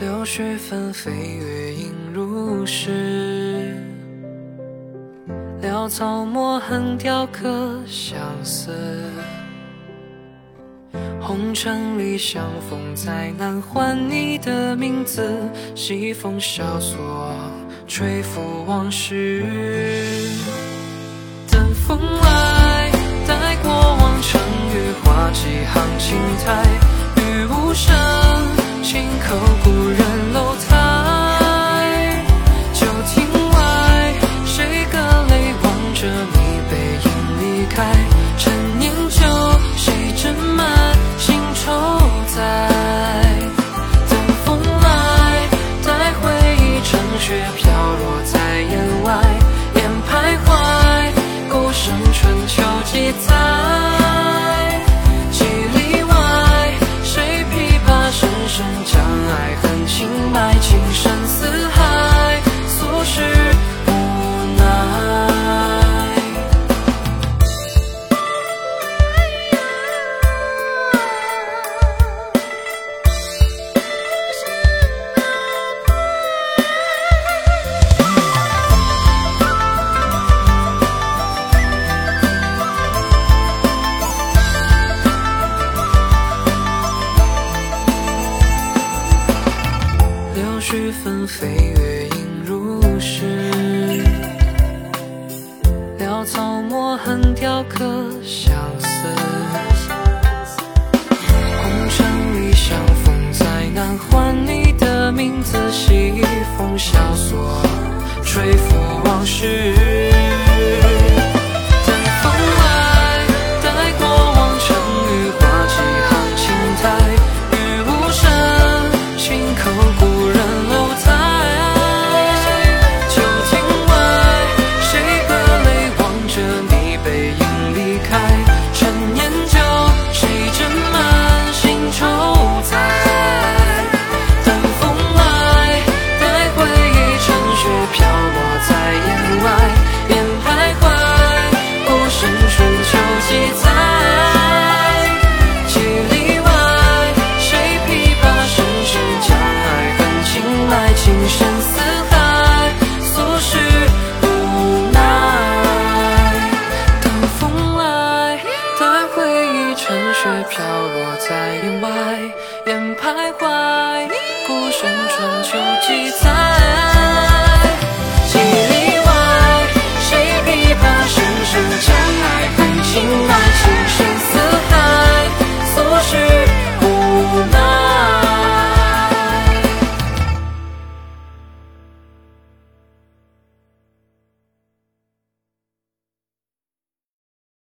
柳絮纷飞，月影如诗。草墨痕，雕刻相思。红尘里相逢，再难唤你的名字。西风萧索，吹拂往事。等风来，待过往成雨，画几行青苔，埋，柳絮纷飞，月影如诗。潦草墨痕，雕刻相思。红尘里相逢，再难唤你的名字。西风萧索，吹拂往事。徘徊，孤身春秋几载？